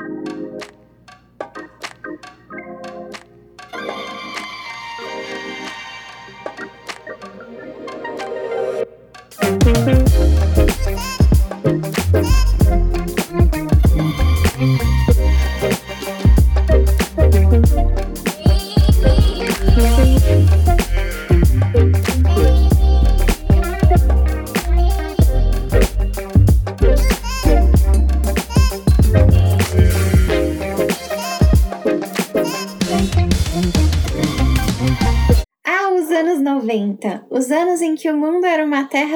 Ah,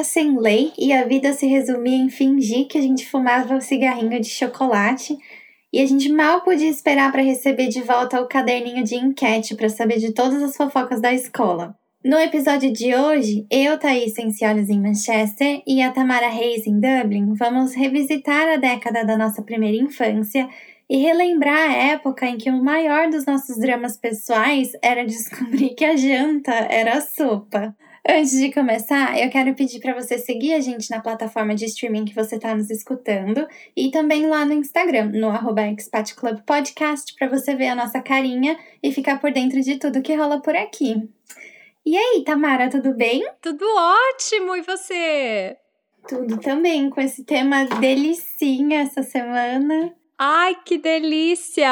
sem lei e a vida se resumia em fingir que a gente fumava o cigarrinho de chocolate e a gente mal podia esperar para receber de volta o caderninho de enquete para saber de todas as fofocas da escola. No episódio de hoje, eu, Thaís Senciolhos em Manchester e a Tamara Reis em Dublin vamos revisitar a década da nossa primeira infância e relembrar a época em que o maior dos nossos dramas pessoais era descobrir que a janta era sopa. Antes de começar, eu quero pedir para você seguir a gente na plataforma de streaming que você está nos escutando e também lá no Instagram, no arroba Expat Club Podcast, para você ver a nossa carinha e ficar por dentro de tudo que rola por aqui. E aí, Tamara, tudo bem? Tudo ótimo, e você? Tudo também, com esse tema delicinha essa semana. Ai, que delícia!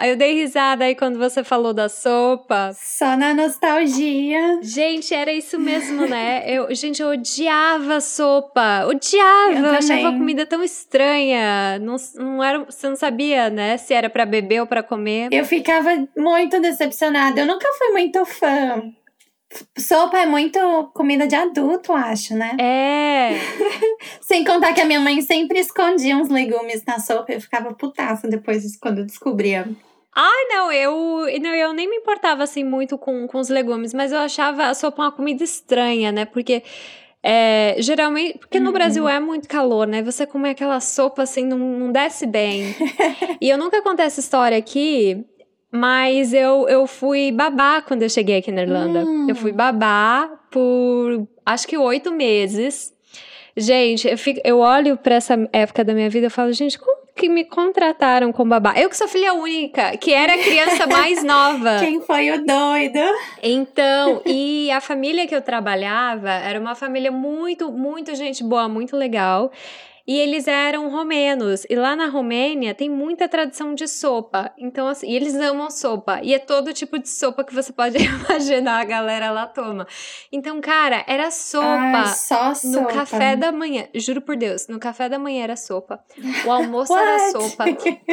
Eu dei risada aí quando você falou da sopa. Só na nostalgia. Gente, era isso mesmo, né? Eu, gente, eu odiava sopa. Odiava! Eu Eu, achava a comida tão estranha. Não, não era, você não sabia, né? Se era pra beber ou pra comer. Eu ficava muito decepcionada. Eu nunca fui muito fã. Sopa é muito comida de adulto, acho, né? É. Sem contar que a minha mãe sempre escondia uns legumes na sopa. Eu ficava putaça depois disso, quando eu descobria. Ai, não, eu, não, eu nem me importava assim muito com, com os legumes, mas eu achava a sopa uma comida estranha, né? Porque é, geralmente, porque no Uhum. Brasil é muito calor, né? Você comer aquela sopa assim não, não desce bem. e eu nunca contei essa história aqui, mas eu, eu fui babá quando eu cheguei aqui na Irlanda. Hum. Eu fui babá por acho que oito meses. Gente, eu, fico, eu olho pra essa época da minha vida e falo, gente, como que me contrataram como babá? Eu que sou filha única, que era a criança mais nova. Quem foi o doido? Então, e a família que eu trabalhava era uma família muito, muito gente boa, muito legal. E eles eram romenos. E lá na Romênia tem muita tradição de sopa. Então, assim, eles amam sopa. E é todo tipo de sopa que você pode imaginar a galera lá toma. Então, cara, era sopa. Ai, só No sopa. café da manhã, juro por Deus, no café da manhã era sopa. O almoço era sopa.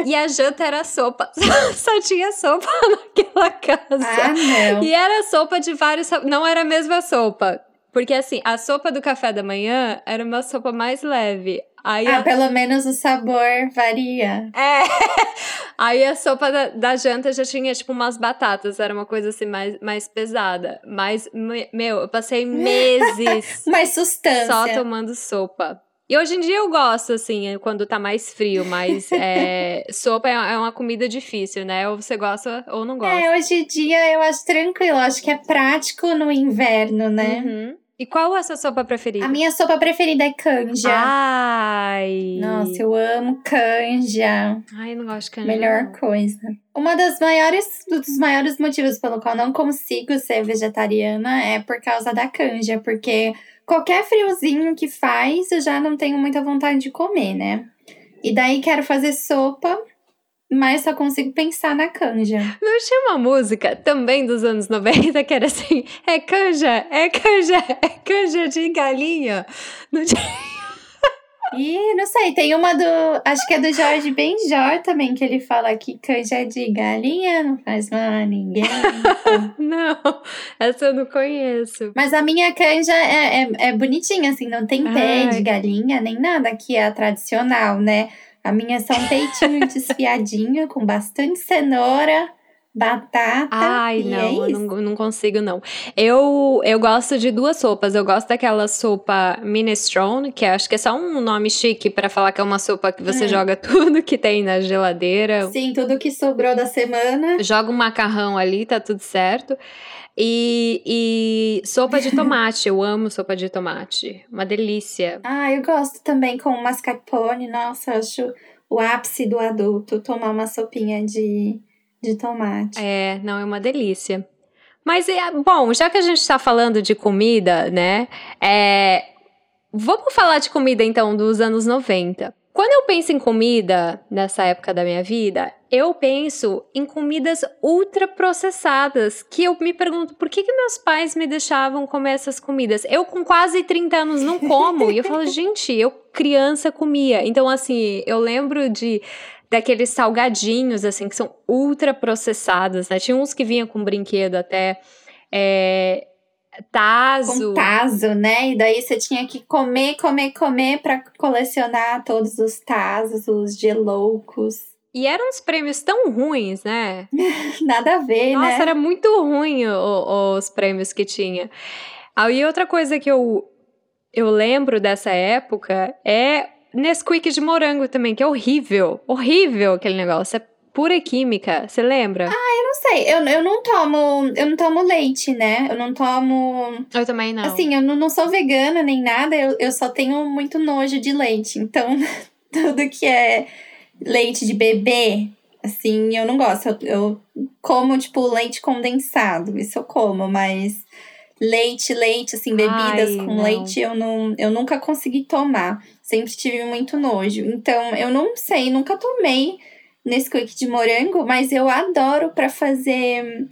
E a janta era sopa. Só tinha sopa naquela casa. Ah, não. E era sopa de vários. Não era a mesma sopa. Porque assim, a sopa do café da manhã era uma sopa mais leve. Aí Ah, a... pelo menos o sabor varia. É. Aí a sopa da, da janta já tinha, tipo, umas batatas. Era uma coisa assim mais, mais pesada. Mas, me- meu, eu passei meses Mais sustância. só tomando sopa. E hoje em dia eu gosto, assim, quando tá mais frio, mas é, sopa é é uma comida difícil, né? Ou você gosta ou não gosta. É, hoje em dia eu acho tranquilo. Acho que é prático no inverno, né? Uhum. E qual é a sua sopa preferida? A minha sopa preferida é canja. Ai! Nossa, eu amo canja. Ai, eu não gosto de canja. Melhor não. coisa. Uma das maiores, um dos maiores motivos pelo qual não consigo ser vegetariana é por causa da canja, porque qualquer friozinho que faz, eu já não tenho muita vontade de comer, né? E daí quero fazer sopa, mas só consigo pensar na canja. Não tinha uma música também dos anos 90 que era assim: é canja, é canja, é canja de galinha. Não tinha. E não sei, tem uma do. Acho que é do Jorge Benjor também, que ele fala que canja de galinha não faz mal a ninguém. Não, essa eu não conheço. Mas a minha canja é, é, é bonitinha, assim, não tem pé Ai. de galinha, nem nada que é a tradicional, né? A minha é só um peitinho desfiadinho, com bastante cenoura, batata. Ai, e não, é eu não, não consigo, não. Eu, eu gosto de duas sopas. Eu gosto daquela sopa minestrone, que acho que é só um nome chique pra falar que é uma sopa que você Hum. joga tudo que tem na geladeira. Sim, tudo que sobrou da semana. Joga um macarrão ali, tá tudo certo. E, e sopa de tomate, eu amo sopa de tomate. Uma delícia. Ah, eu gosto também com mascarpone. Nossa, acho o ápice do adulto, tomar uma sopinha de, de tomate. É, não, é uma delícia. Mas, é, bom, já que a gente está falando de comida, né? É, vamos falar de comida, então, dos anos 90. Quando eu penso em comida nessa época da minha vida, eu penso em comidas ultraprocessadas, que eu me pergunto por que, que meus pais me deixavam comer essas comidas. Eu com quase 30 anos não como, e eu falo, gente, eu criança comia. Então assim, eu lembro de daqueles salgadinhos assim que são ultraprocessados, né? Tinha uns que vinham com brinquedo até é, tazo. Com tazo, né? E daí você tinha que comer, comer, comer para colecionar todos os tazos, os geloucos. E eram uns prêmios tão ruins, né? Nada a ver, Nossa, né? Nossa, era muito ruim o, os prêmios que tinha. Aí outra coisa que eu, eu lembro dessa época é Nesquik de morango também, que é horrível. Horrível aquele negócio. É pura química. Você lembra? Ah, eu não sei. Eu, eu não tomo. Eu não tomo leite, né? Eu não tomo. Eu também não. Assim, eu não, não sou vegana nem nada, eu, eu só tenho muito nojo de leite. Então, tudo que é leite de bebê, assim, eu não gosto. Eu, eu como, tipo, leite condensado. Isso eu como, mas leite, leite, assim, bebidas Ai, com não. leite, eu não, eu nunca consegui tomar. Sempre tive muito nojo. Então, eu não sei, nunca tomei Nesquik de morango, mas eu adoro para fazer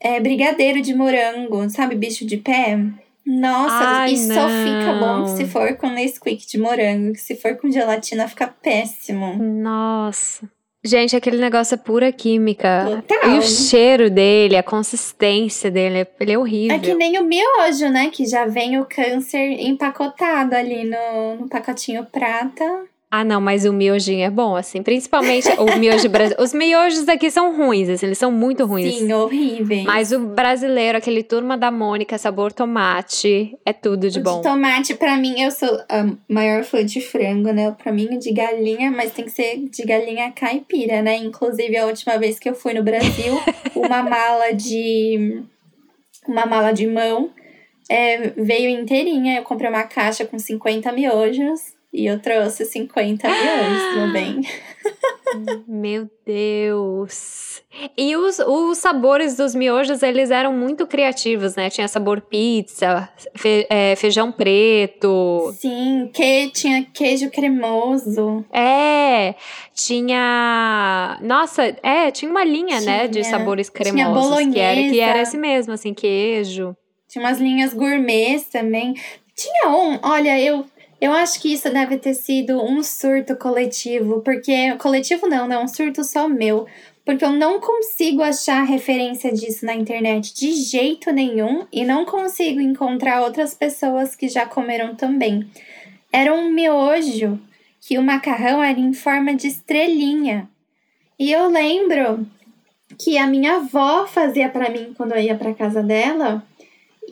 é, brigadeiro de morango, sabe? Bicho de pé. Nossa, Ai, e não. só fica bom se for com Nesquik de morango. Se for com gelatina, fica péssimo. Nossa. Gente, aquele negócio é pura química. Total. E o cheiro dele, a consistência dele, ele é horrível. É que nem o miojo, né? Que já vem o câncer empacotado ali no, no pacotinho prata. Ah, não, mas o miojinho é bom, assim. Principalmente o miojo brasileiro. Os miojos aqui são ruins, assim, eles são muito ruins. Sim, horríveis. Mas o brasileiro, aquele turma da Mônica, sabor tomate, é tudo de o bom. De tomate, pra mim, eu sou a maior fã de frango, né? Pra mim, de galinha, mas tem que ser de galinha caipira, né? Inclusive, a última vez que eu fui no Brasil, uma mala de. Uma mala de mão é, veio inteirinha. Eu comprei uma caixa com 50 miojos. E eu trouxe 50 milhões também. Meu Deus! E os, os sabores dos miojos, eles eram muito criativos, né? Tinha sabor pizza, fe, é, feijão preto. Sim, que, tinha queijo cremoso. É, tinha... Nossa, é, tinha uma linha, tinha, né? De sabores cremosos. Tinha bolonhesa. Que era, que era esse mesmo, assim, queijo. Tinha umas linhas gourmets também. Tinha um, olha, eu eu acho que isso deve ter sido um surto coletivo, porque. Coletivo não, é um surto só meu. Porque eu não consigo achar referência disso na internet de jeito nenhum e não consigo encontrar outras pessoas que já comeram também. Era um miojo que o macarrão era em forma de estrelinha. E eu lembro que a minha avó fazia para mim quando eu ia para casa dela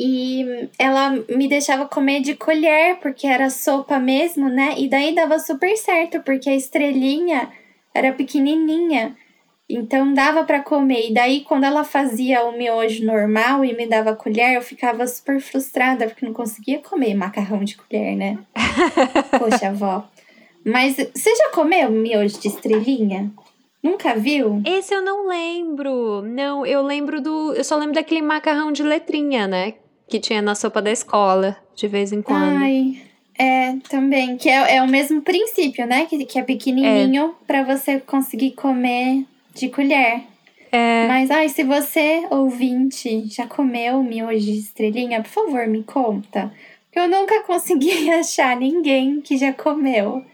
e ela me deixava comer de colher, porque era sopa mesmo, né? E daí dava super certo, porque a estrelinha era pequenininha. Então dava para comer. E daí quando ela fazia o miojo normal e me dava colher, eu ficava super frustrada porque não conseguia comer macarrão de colher, né? Poxa, avó. Mas você já comeu miojo de estrelinha? Nunca viu? Esse eu não lembro. Não, eu lembro do. Eu só lembro daquele macarrão de letrinha, né? Que tinha na sopa da escola, de vez em quando. Ai, é, também. Que é, é o mesmo princípio, né? Que, que é pequenininho é. para você conseguir comer de colher. É. Mas, ai, se você, ouvinte, já comeu miojo de estrelinha, por favor, me conta. Eu nunca consegui achar ninguém que já comeu.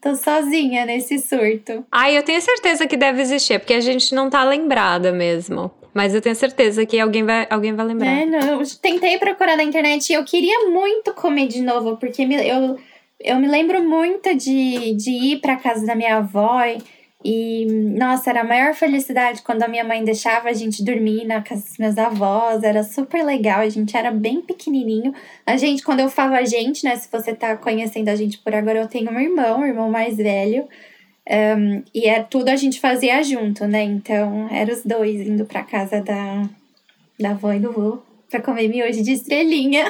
Tô sozinha nesse surto. Ai, eu tenho certeza que deve existir, porque a gente não tá lembrada mesmo. Mas eu tenho certeza que alguém vai, alguém vai lembrar. É, não, eu tentei procurar na internet e eu queria muito comer de novo, porque eu, eu me lembro muito de, de ir pra casa da minha avó e e, nossa, era a maior felicidade quando a minha mãe deixava a gente dormir na casa dos meus avós. Era super legal, a gente era bem pequenininho. A gente, quando eu falo a gente, né? Se você tá conhecendo a gente por agora, eu tenho um irmão, um irmão mais velho. Um, e é tudo a gente fazia junto, né? Então, eram os dois indo pra casa da, da avó e do vô pra comer miojo de estrelinha.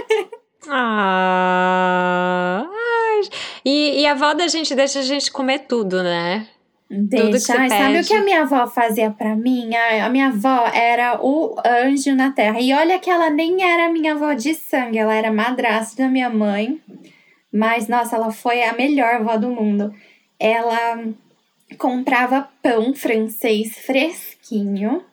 ah, ai, E, e a avó da gente deixa a gente comer tudo, né? Deixa. sabe o que a minha avó fazia para mim? A, a, minha avó era o anjo na terra. E olha que ela nem era minha avó de sangue, ela era madrasta da minha mãe. Mas, nossa, ela foi a melhor avó do mundo. Ela comprava pão francês fresquinho.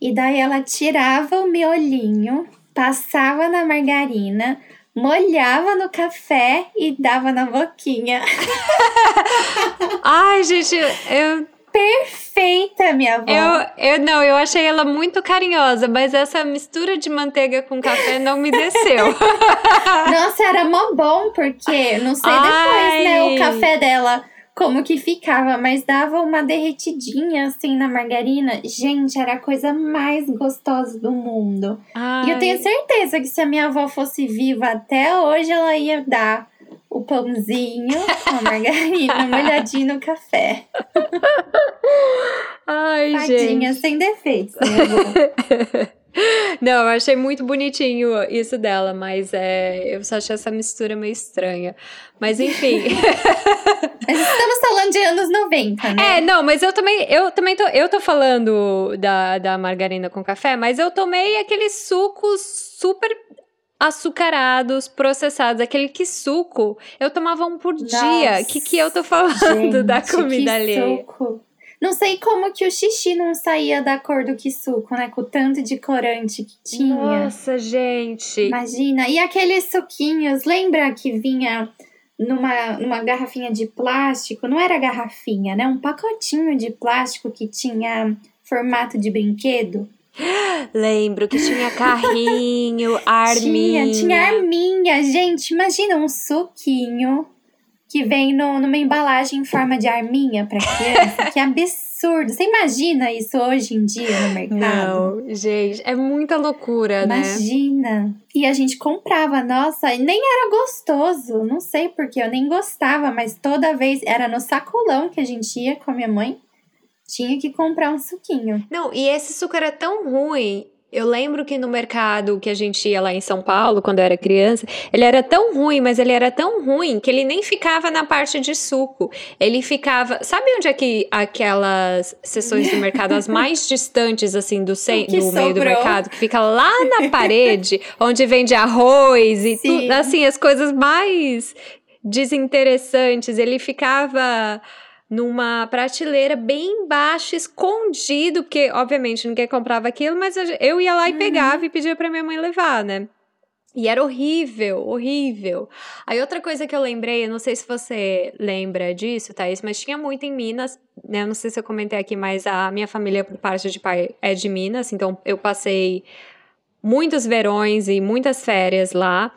E daí ela tirava o miolinho, passava na margarina, molhava no café e dava na boquinha. Ai, gente, eu. Perfeita, minha avó. Eu, eu não, eu achei ela muito carinhosa, mas essa mistura de manteiga com café não me desceu. Nossa, era mó bom, porque não sei depois, Ai. né? O café dela como que ficava, mas dava uma derretidinha assim na margarina. Gente, era a coisa mais gostosa do mundo. Ai. E eu tenho certeza que se a minha avó fosse viva até hoje, ela ia dar o pãozinho com a margarina molhadinho no café. Ai, Tadinha, gente. sem defeitos, minha avó. Não, eu achei muito bonitinho isso dela, mas é, eu só achei essa mistura meio estranha. Mas enfim. mas estamos falando de anos 90, né? É, não, mas eu também, eu também tô, eu tô falando da, da margarina com café, mas eu tomei aqueles sucos super açucarados, processados, aquele que suco. Eu tomava um por Nossa, dia. O que que eu tô falando gente, da comida ali? Suco. Não sei como que o xixi não saía da cor do suco, né? Com o tanto de corante que tinha. Nossa, gente. Imagina. E aqueles suquinhos, lembra que vinha numa, numa garrafinha de plástico? Não era garrafinha, né? Um pacotinho de plástico que tinha formato de brinquedo. Lembro que tinha carrinho, arminha. Tinha, tinha arminha. Gente, imagina um suquinho que vem no, numa embalagem em forma de arminha para criança. que absurdo. Você imagina isso hoje em dia no mercado? Não, gente, é muita loucura, imagina. né? Imagina. E a gente comprava, nossa, e nem era gostoso. Não sei porque eu nem gostava, mas toda vez era no sacolão que a gente ia com a minha mãe. Tinha que comprar um suquinho. Não, e esse suco era tão ruim eu lembro que no mercado que a gente ia lá em São Paulo, quando eu era criança, ele era tão ruim, mas ele era tão ruim que ele nem ficava na parte de suco. Ele ficava. Sabe onde é que aquelas sessões do mercado, as mais distantes, assim, do, do meio do mercado, que fica lá na parede, onde vende arroz e tudo, assim, as coisas mais desinteressantes. Ele ficava numa prateleira bem embaixo, escondido, porque obviamente ninguém comprava aquilo, mas eu ia lá e uhum. pegava e pedia para minha mãe levar, né? E era horrível, horrível. Aí outra coisa que eu lembrei, eu não sei se você lembra disso, Thaís, mas tinha muito em Minas, né? Eu não sei se eu comentei aqui, mas a minha família, por parte de pai, é de Minas, então eu passei muitos verões e muitas férias lá.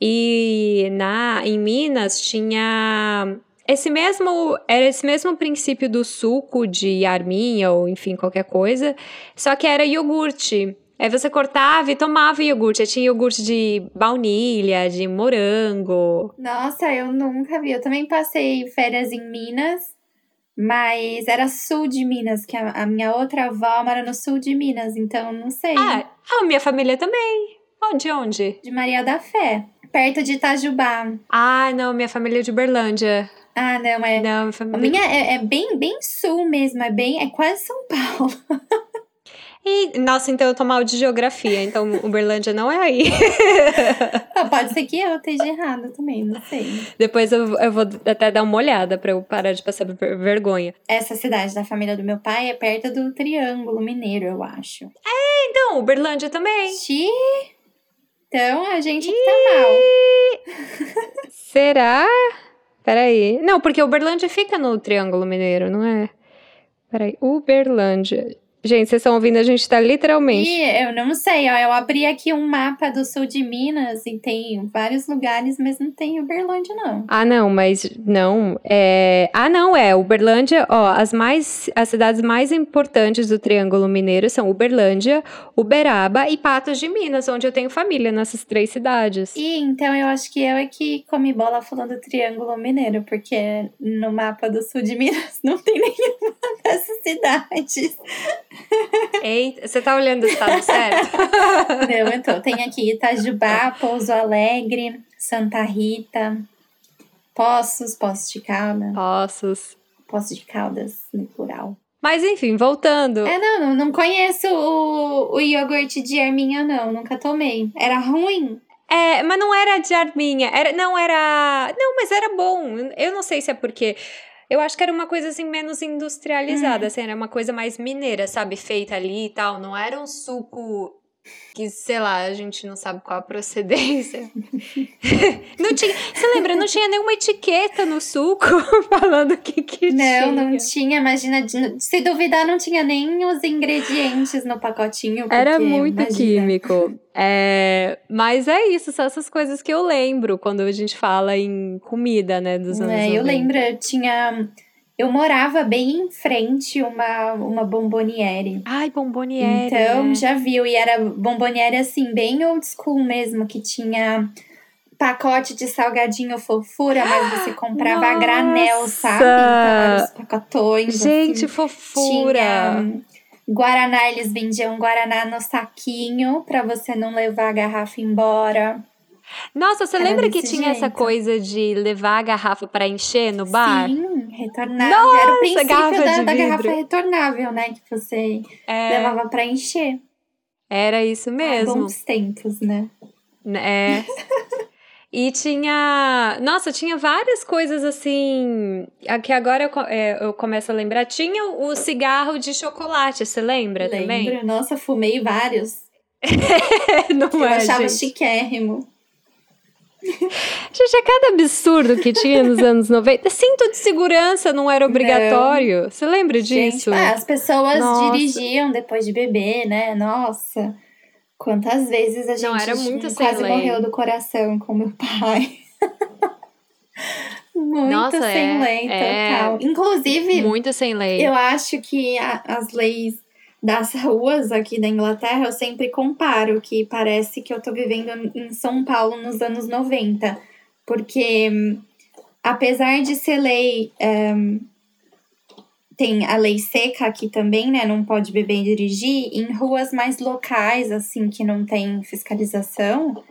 E na em Minas tinha esse mesmo era esse mesmo princípio do suco de arminha ou enfim qualquer coisa, só que era iogurte. Aí você cortava e tomava iogurte. Aí tinha iogurte de baunilha, de morango. Nossa, eu nunca vi. Eu também passei férias em Minas, mas era sul de Minas, que a, a minha outra avó mora no sul de Minas, então não sei. Ah, a minha família também. De onde? De Maria da Fé, perto de Itajubá. Ah, não, minha família é de Uberlândia. Ah, não, é. Não, a minha é, é, bem, bem sul mesmo, é bem. É quase São Paulo. E, nossa, então eu tô mal de geografia, então Uberlândia não é aí. ah, pode ser que eu esteja errado também, não sei. Depois eu, eu vou até dar uma olhada pra eu parar de passar vergonha. Essa cidade da família do meu pai é perto do Triângulo Mineiro, eu acho. É, então, Uberlândia também. Xiii. Então a gente que tá mal. Será? Peraí. Não, porque Uberlândia fica no Triângulo Mineiro, não é? Peraí. Uberlândia. Gente, vocês estão ouvindo, a gente tá literalmente. eu não sei, ó. Eu abri aqui um mapa do sul de Minas e tem vários lugares, mas não tem Uberlândia, não. Ah, não, mas não. É... Ah, não, é. Uberlândia, ó, as mais. As cidades mais importantes do Triângulo Mineiro são Uberlândia, Uberaba e Patos de Minas, onde eu tenho família nessas três cidades. E então eu acho que eu é que comi bola falando Triângulo Mineiro, porque no mapa do sul de Minas não tem nenhuma dessas cidades. Eita, você tá olhando o estado certo? Não, então, tem aqui Itajubá, Pouso Alegre, Santa Rita, Poços, Poços de Caldas. Poços. Poços de Caldas, no plural. Mas enfim, voltando. É, não, não, não conheço o, o iogurte de arminha, não. Nunca tomei. Era ruim? É, mas não era de arminha. Era, não, era. Não, mas era bom. Eu não sei se é porque. Eu acho que era uma coisa assim menos industrializada, hum. assim, era uma coisa mais mineira, sabe? Feita ali e tal. Não era um suco que, sei lá, a gente não sabe qual a procedência. não tinha, você lembra, não tinha nenhuma etiqueta no suco falando o que que não, tinha. Não, não tinha, imagina, se duvidar não tinha nem os ingredientes no pacotinho. Era muito imagina. químico. É, mas é isso, são essas coisas que eu lembro quando a gente fala em comida, né, dos anos é, 90. Eu lembro, tinha eu morava bem em frente uma, uma bomboniere. Ai, bomboniere. Então, já viu. E era bomboniere, assim, bem old school mesmo, que tinha pacote de salgadinho fofura, mas você comprava Nossa. a granel, sabe? Então, os pacotões. Gente, assim, fofura! Tinha Guaraná, eles vendiam Guaraná no saquinho para você não levar a garrafa embora. Nossa, você Era lembra que tinha jeito. essa coisa de levar a garrafa para encher no bar? Sim, retornável. Nossa, Era o princípio da, da, garrafa retornável, né? Que você é... levava para encher. Era isso mesmo. Ah, bons tempos, né? É. E tinha. Nossa, tinha várias coisas assim. Aqui agora eu, é, eu começo a lembrar. Tinha o cigarro de chocolate, você lembra Lembro. também? Nossa, fumei vários. Não que é, eu achava gente. chiquérrimo. Gente, é cada absurdo que tinha nos anos 90. Cinto de segurança não era obrigatório. Não. Você lembra disso? Gente, as pessoas Nossa. dirigiam depois de beber, né? Nossa. Quantas vezes a gente não, era muito quase lei. morreu do coração com meu pai. muito Nossa, sem é, lei, total. É Inclusive, muito sem lei. Eu acho que a, as leis das ruas aqui da Inglaterra, eu sempre comparo que parece que eu tô vivendo em São Paulo nos anos 90. Porque, apesar de ser lei, um, tem a lei seca aqui também, né? Não pode beber e dirigir. Em ruas mais locais, assim, que não tem fiscalização.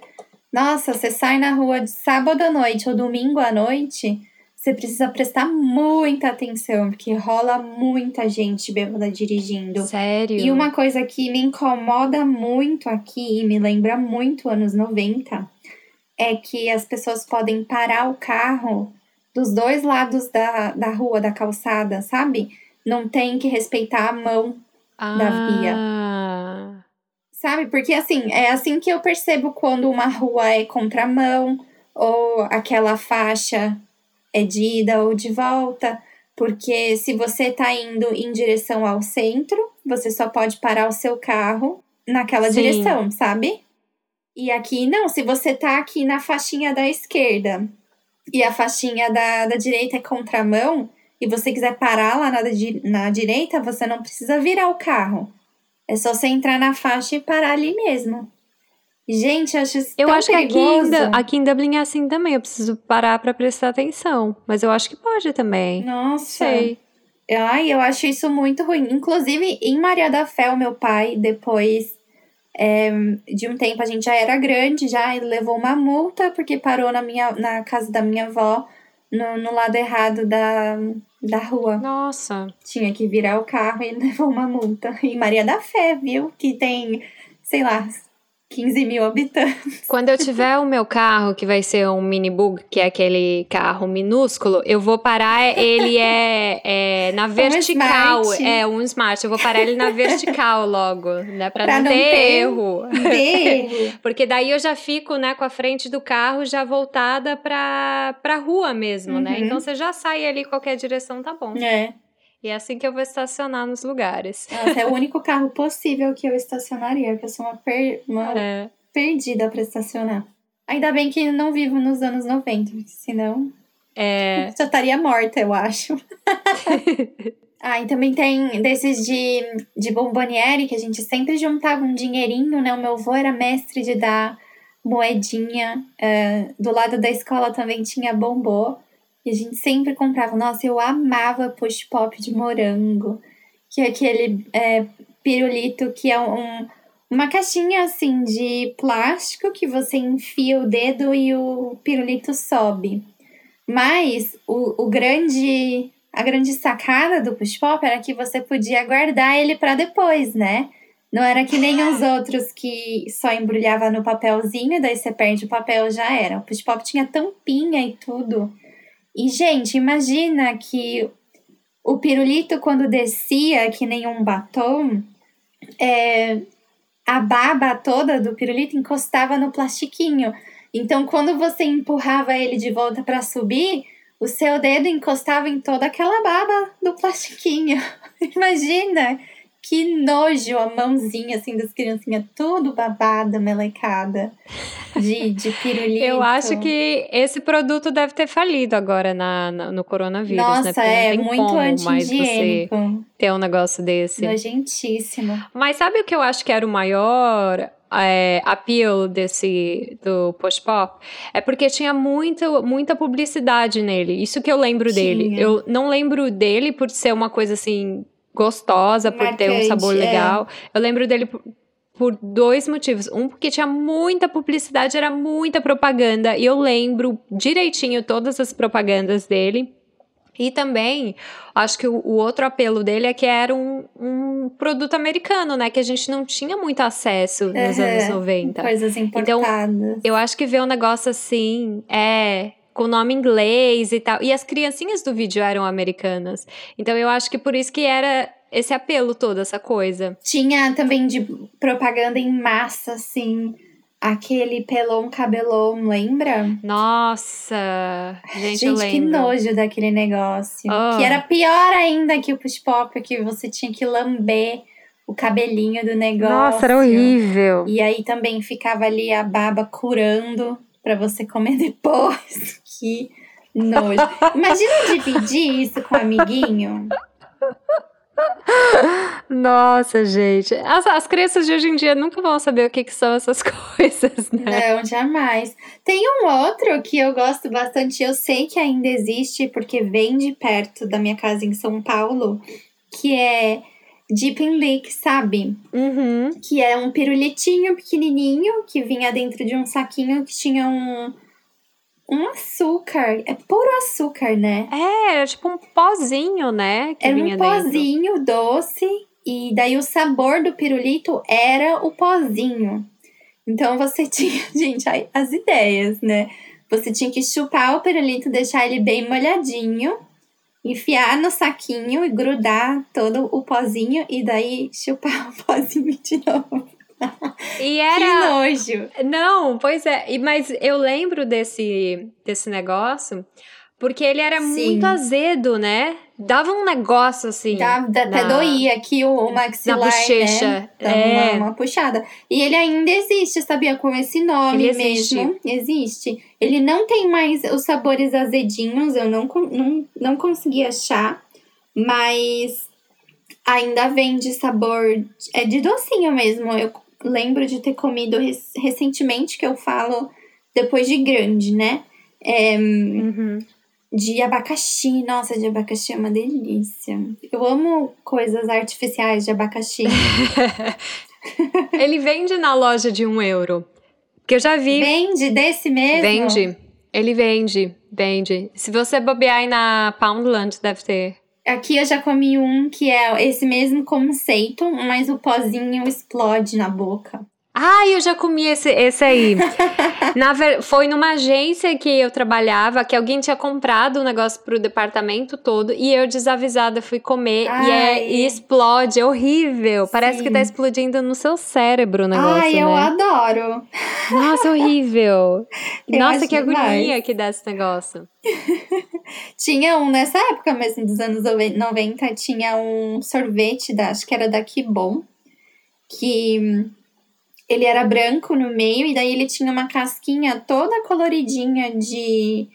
Nossa, você sai na rua de sábado à noite ou domingo à noite você precisa prestar muita atenção, porque rola muita gente bêbada dirigindo. Sério? E uma coisa que me incomoda muito aqui e me lembra muito anos 90 é que as pessoas podem parar o carro dos dois lados da, da rua, da calçada, sabe? Não tem que respeitar a mão ah. da via. Sabe? Porque assim, é assim que eu percebo quando uma rua é contramão ou aquela faixa é de ida ou de volta, porque se você está indo em direção ao centro, você só pode parar o seu carro naquela Sim. direção, sabe? E aqui não, se você tá aqui na faixinha da esquerda e a faixinha da, da direita é contramão, e você quiser parar lá na, na direita, você não precisa virar o carro. É só você entrar na faixa e parar ali mesmo. Gente, acho isso Eu acho perigoso. que aqui, ainda, aqui em Dublin é assim também. Eu preciso parar para prestar atenção. Mas eu acho que pode também. Nossa. Sei. Ai, eu acho isso muito ruim. Inclusive, em Maria da Fé, o meu pai, depois é, de um tempo, a gente já era grande, já ele levou uma multa porque parou na, minha, na casa da minha avó, no, no lado errado da, da rua. Nossa. Tinha que virar o carro e ele levou uma multa. Em Maria da Fé, viu? Que tem, sei lá, 15 mil habitantes. Quando eu tiver o meu carro, que vai ser um minibug, que é aquele carro minúsculo, eu vou parar ele é, é na vertical. Um é, um smart. Eu vou parar ele na vertical logo, né? Pra, pra não, não, ter, ter erro. erro. Porque daí eu já fico, né, com a frente do carro já voltada pra, pra rua mesmo, né? uhum. né? Então você já sai ali qualquer direção, tá bom. É. E é assim que eu vou estacionar nos lugares. Nossa, é o único carro possível que eu estacionaria, porque eu sou uma, per... uma é. perdida para estacionar. Ainda bem que não vivo nos anos 90, porque senão. É. Já estaria morta, eu acho. ah, e também tem desses de, de bomboniere, que a gente sempre juntava um dinheirinho, né? O meu avô era mestre de dar moedinha. Uh, do lado da escola também tinha bombô. E a gente sempre comprava. Nossa, eu amava push pop de morango, que é aquele é, pirulito que é um, uma caixinha assim de plástico que você enfia o dedo e o pirulito sobe. Mas o, o grande a grande sacada do push pop era que você podia guardar ele para depois, né? Não era que nem os outros que só embrulhava no papelzinho e daí você perde o papel já era. O push pop tinha tampinha e tudo. E gente, imagina que o pirulito quando descia que nem um batom, é, a baba toda do pirulito encostava no plastiquinho. Então, quando você empurrava ele de volta para subir, o seu dedo encostava em toda aquela baba do plastiquinho. Imagina que nojo a mãozinha assim das criancinhas, tudo babada, melecada de, de pirulito. Eu acho que esse produto deve ter falido agora na, na no coronavírus, né? Nossa, né? é muito anti-higiênico. Ter um negócio desse. Nojentíssimo. Mas sabe o que eu acho que era o maior é, appeal desse do post pop é porque tinha muita, muita publicidade nele. Isso que eu lembro tinha. dele. Eu não lembro dele por ser uma coisa assim gostosa, por Marcante, ter um sabor é. legal. É. Eu lembro dele por, por dois motivos. Um, porque tinha muita publicidade, era muita propaganda. E eu lembro direitinho todas as propagandas dele. E também, acho que o, o, outro apelo dele é que era um, um, produto americano, né? Que a gente não tinha muito acesso nos uhum, anos 90. Coisas importadas. Então, eu acho que ver um negócio assim, é com nome inglês e tal. E as criancinhas do vídeo eram americanas. Então eu acho que por isso que era esse apelo todo, essa coisa. Tinha também de propaganda em massa, assim. Aquele pelão cabelão, lembra? Nossa! Gente, gente que nojo daquele negócio. Oh. Que era pior ainda que o push pop, que você tinha que lamber o cabelinho do negócio. Nossa, era horrível. E aí também ficava ali a baba curando para você comer depois. que nojo. Imagina dividir isso com um amiguinho. Nossa, gente. As, as crianças de hoje em dia nunca vão saber o que, que são essas coisas, né? Não, jamais. Tem um outro que eu gosto bastante, eu sei que ainda existe, porque vem de perto da minha casa em São Paulo, que é Deep in Leak, sabe? Uhum. Que é um pirulitinho pequenininho que vinha dentro de um saquinho que tinha um um açúcar. É puro açúcar, né? É, era tipo um pozinho, né? Que era um pozinho dentro. doce. E daí o sabor do pirulito era o pozinho. Então você tinha, gente, as ideias, né? Você tinha que chupar o pirulito, deixar ele bem molhadinho, enfiar no saquinho e grudar todo o pozinho e daí chupar o pozinho de novo. E era. Que nojo. Não, pois é. Mas eu lembro desse, desse negócio porque ele era Sim. muito azedo, né? Dava um negócio assim. Dá, até na... doía aqui o maxilar, na bochecha. Né? é. Uma, uma, puxada. E ele ainda existe, sabia? Com esse nome ele existe. mesmo. Existe. Ele não tem mais os sabores azedinhos, eu não, não, não consegui achar. Mas ainda vem de sabor. É de docinho mesmo. Eu lembro de ter comido recentemente, que eu falo depois de grande, né? É, uhum. De abacaxi. Nossa, de abacaxi é uma delícia. Eu amo coisas artificiais de abacaxi. Ele vende na loja de um euro. Que eu já vi. Vende desse mesmo? Vende. Ele vende, vende. Se você bobear aí na Poundland, deve ter. Aqui eu já comi um que é esse mesmo conceito, mas o pozinho explode na boca. Ah, eu já comi esse, esse aí. Na ver... Foi numa agência que eu trabalhava, que alguém tinha comprado o um negócio pro departamento todo, e eu desavisada fui comer e, é, e explode, é horrível. Sim. Parece que tá explodindo no seu cérebro o negócio, Ai, né? eu adoro. Nossa, horrível. Nossa, que demais. agonia que dá esse negócio. tinha um, nessa época mesmo, dos anos 90, tinha um sorvete, da, acho que era da Kibon, que ele era branco no meio e daí ele tinha uma casquinha toda coloridinha de,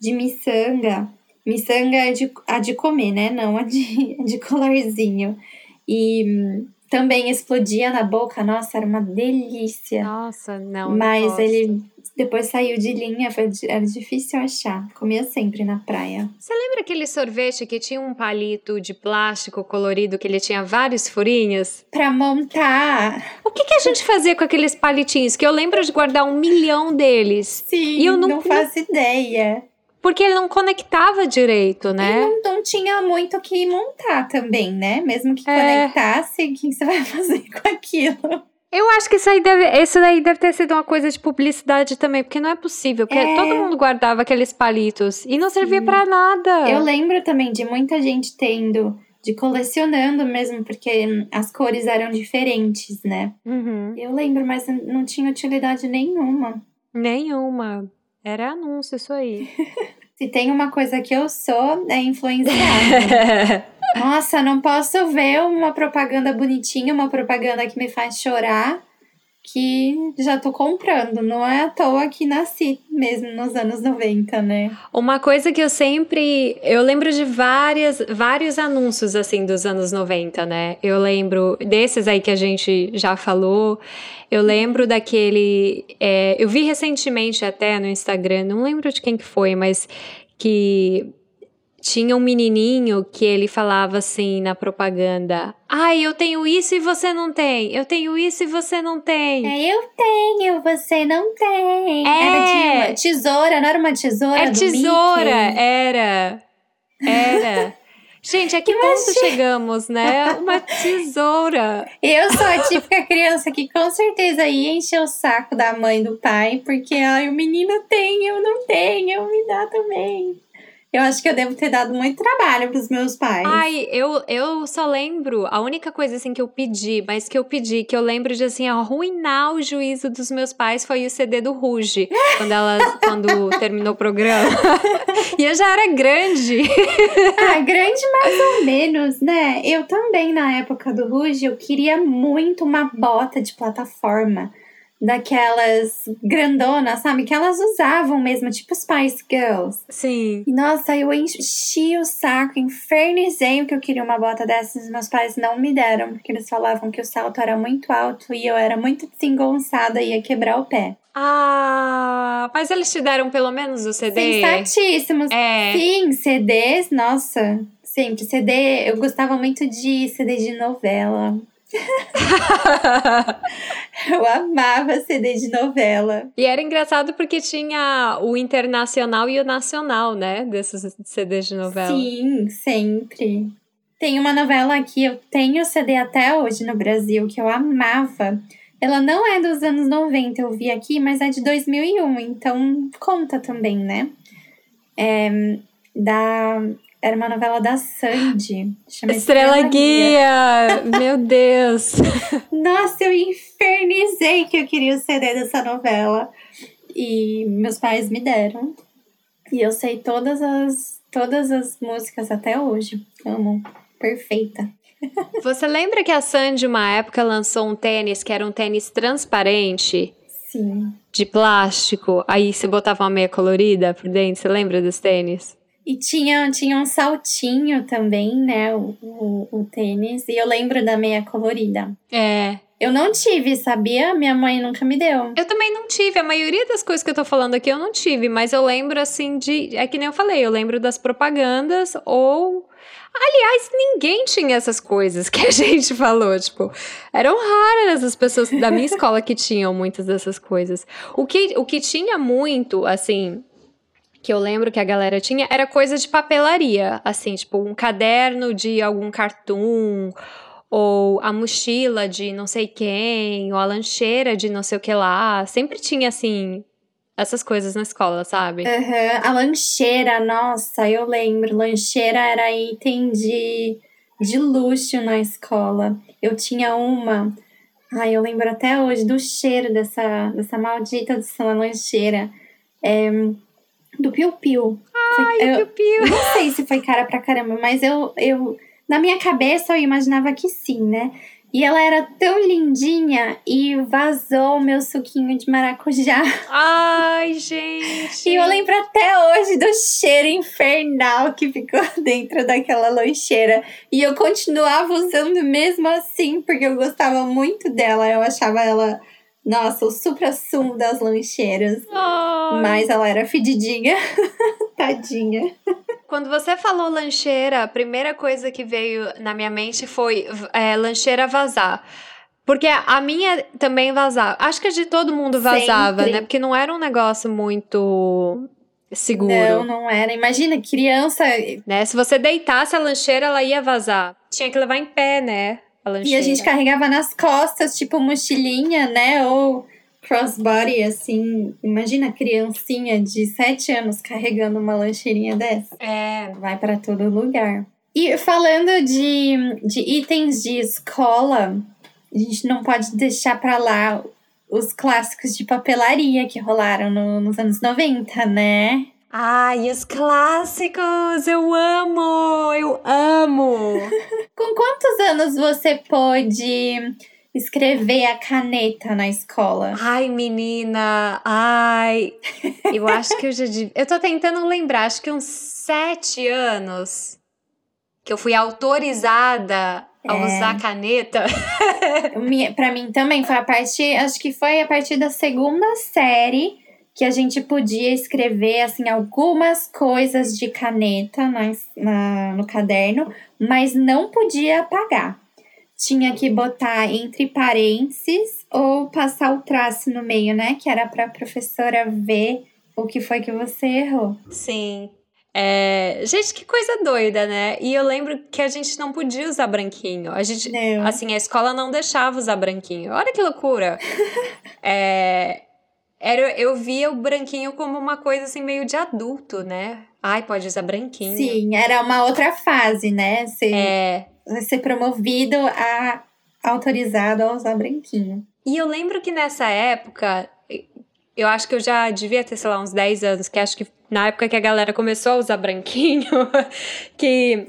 de miçanga. Miçanga é de, a de comer, né? Não a de, de colorzinho. E hum, também explodia na boca. Nossa, era uma delícia. Nossa, não. Mas ele depois saiu de linha, foi, era difícil achar. Comia sempre na praia. Você lembra aquele sorvete que tinha um palito de plástico colorido que ele tinha vários furinhos? Pra montar. O que, que a gente fazia com aqueles palitinhos? Que eu lembro de guardar um milhão deles. Sim, e eu não, não faço ideia. Porque ele não conectava direito, né? Não, não, tinha muito o que montar também, né? Mesmo que é. conectasse, o que você vai fazer com aquilo? Eu acho que isso aí deve, isso daí deve ter sido uma coisa de publicidade também, porque não é possível, porque é. todo mundo guardava aqueles palitos e não servia para nada. Eu lembro também de muita gente tendo, de colecionando mesmo, porque as cores eram diferentes, né? Uhum. Eu lembro, mas não tinha utilidade nenhuma. Nenhuma. Era anúncio isso aí. Se tem uma coisa que eu sou, é influenciada. Nossa, não posso ver uma propaganda bonitinha, uma propaganda que me faz chorar, que já tô comprando. Não é à toa que nasci mesmo nos anos 90, né? Uma coisa que eu sempre. Eu lembro de várias, vários anúncios, assim, dos anos 90, né? Eu lembro desses aí que a gente já falou. Eu lembro daquele. É, eu vi recentemente até no Instagram, não lembro de quem que foi, mas que tinha um menininho que ele falava assim na propaganda: Ai, eu tenho isso e você não tem. Eu tenho isso e você não tem. É, eu tenho, você não tem. É. Era de tesoura, não era uma tesoura? É tesoura, Mickey? era. Era. Gente, a que ponto chegamos, né? Uma tesoura. Eu sou a típica criança que com certeza ia encher o saco da mãe e do pai, porque ai, o menino tem, eu não tenho, me dá também. Eu acho que eu devo ter dado muito trabalho pros meus pais. Ai, eu, eu só lembro, a única coisa assim que eu pedi, mas que eu pedi, que eu lembro de assim, arruinar o juízo dos meus pais foi o CD do Ruge, quando ela quando terminou o programa. e eu já era grande. ah, grande mais ou menos, né? Eu também, na época do Ruge, eu queria muito uma bota de plataforma daquelas grandonas, sabe? Que elas usavam mesmo, tipo Spice Girls. Sim. E nossa, eu enchi o saco, infernizei o que eu queria uma bota dessas. Meus pais não me deram, porque eles falavam que o salto era muito alto e eu era muito desengonçada e ia quebrar o pé. Ah, mas eles te deram pelo menos o CD? Sensatíssimos. É. Sim, CDs, nossa, sempre. CD, eu gostava muito de CD de novela. eu amava CD de novela. E era engraçado porque tinha o internacional e o nacional, né? Desses CDs de novela. Sim, sempre. Tem uma novela que eu tenho CD até hoje no Brasil, que eu amava. Ela não é dos anos 90, eu vi aqui, mas é de 2001, então conta também, né? É, da era uma novela da Sandy. Chama Estrela, Estrela Guia. Guia. Meu Deus! Nossa, eu infernizei que eu queria o CD dessa novela. E meus pais me deram. E eu sei todas as, todas as músicas até hoje. Amo. Perfeita. Você lembra que a Sandy, uma época, lançou um tênis que era um tênis transparente? Sim. De plástico. Aí você botava uma meia colorida por dentro. Você lembra dos tênis? E tinha, tinha um saltinho também, né? O, o, o, tênis. E eu lembro da meia colorida. É. Eu não tive, sabia? Minha mãe nunca me deu. Eu também não tive. A maioria das coisas que eu tô falando aqui eu não tive. Mas eu lembro, assim, de. É que nem eu falei, eu lembro das propagandas ou. Aliás, ninguém tinha essas coisas que a gente falou, tipo, eram raras as pessoas da minha escola que tinham muitas dessas coisas. O que, o que tinha muito, assim, que eu lembro que a galera tinha era coisa de papelaria, assim, tipo um caderno de algum cartoon, ou a mochila de não sei quem, ou a lancheira de não sei o que lá. Sempre tinha, assim, essas coisas na escola, sabe? Uhum. A lancheira, nossa, eu lembro. Lancheira era item de, de luxo na escola. Eu tinha uma. Ai, eu lembro até hoje do cheiro dessa, dessa maldita dessa lancheira. É, do Piu Piu. Ai, eu, Piu Piu. Não sei se foi cara pra caramba, mas eu, eu. Na minha cabeça eu imaginava que sim, né? E ela era tão lindinha e vazou o meu suquinho de maracujá. Ai, gente! E eu lembro até hoje do cheiro infernal que ficou dentro daquela lancheira. E eu continuava usando mesmo assim, porque eu gostava muito dela. Eu achava ela nossa, o supra-sumo das lancheiras. Oh. Mas ela era fedidinha. Tadinha. Quando você falou lancheira, a primeira coisa que veio na minha mente foi é, lancheira vazar. Porque a minha também vazava. Acho que a de todo mundo vazava, Sempre. né? Porque não era um negócio muito seguro. Não, não era. Imagina, criança. Né? Se você deitasse a lancheira, ela ia vazar. Tinha que levar em pé, né? A lancheira. E a gente carregava nas costas, tipo mochilinha, né? Ou crossbody, assim. Imagina a criancinha de 7 anos carregando uma lancheirinha dessa. É. Vai para todo lugar. E falando de, de itens de escola, a gente não pode deixar para lá os clássicos de papelaria que rolaram no, nos anos 90, né? Ai, os clássicos! Eu amo! Eu amo! Com quantos anos você pôde escrever a caneta na escola? Ai, menina! Ai! Eu acho que eu já. Eu tô tentando lembrar, acho que uns sete anos que eu fui autorizada a é. usar caneta. para mim também foi a partir, acho que foi a partir da segunda série que a gente podia escrever assim algumas coisas de caneta na, na, no caderno, mas não podia apagar. Tinha que botar entre parênteses ou passar o traço no meio, né? Que era para a professora ver o que foi que você errou. Sim. É, gente, que coisa doida, né? E eu lembro que a gente não podia usar branquinho. A gente, não. assim, a escola não deixava usar branquinho. Olha que loucura. é, era, eu via o branquinho como uma coisa assim meio de adulto, né? Ai, pode usar branquinho. Sim, era uma outra fase, né? Ser, é. ser promovido a autorizado a usar branquinho. E eu lembro que nessa época, eu acho que eu já devia ter, sei lá, uns 10 anos, que acho que na época que a galera começou a usar branquinho, que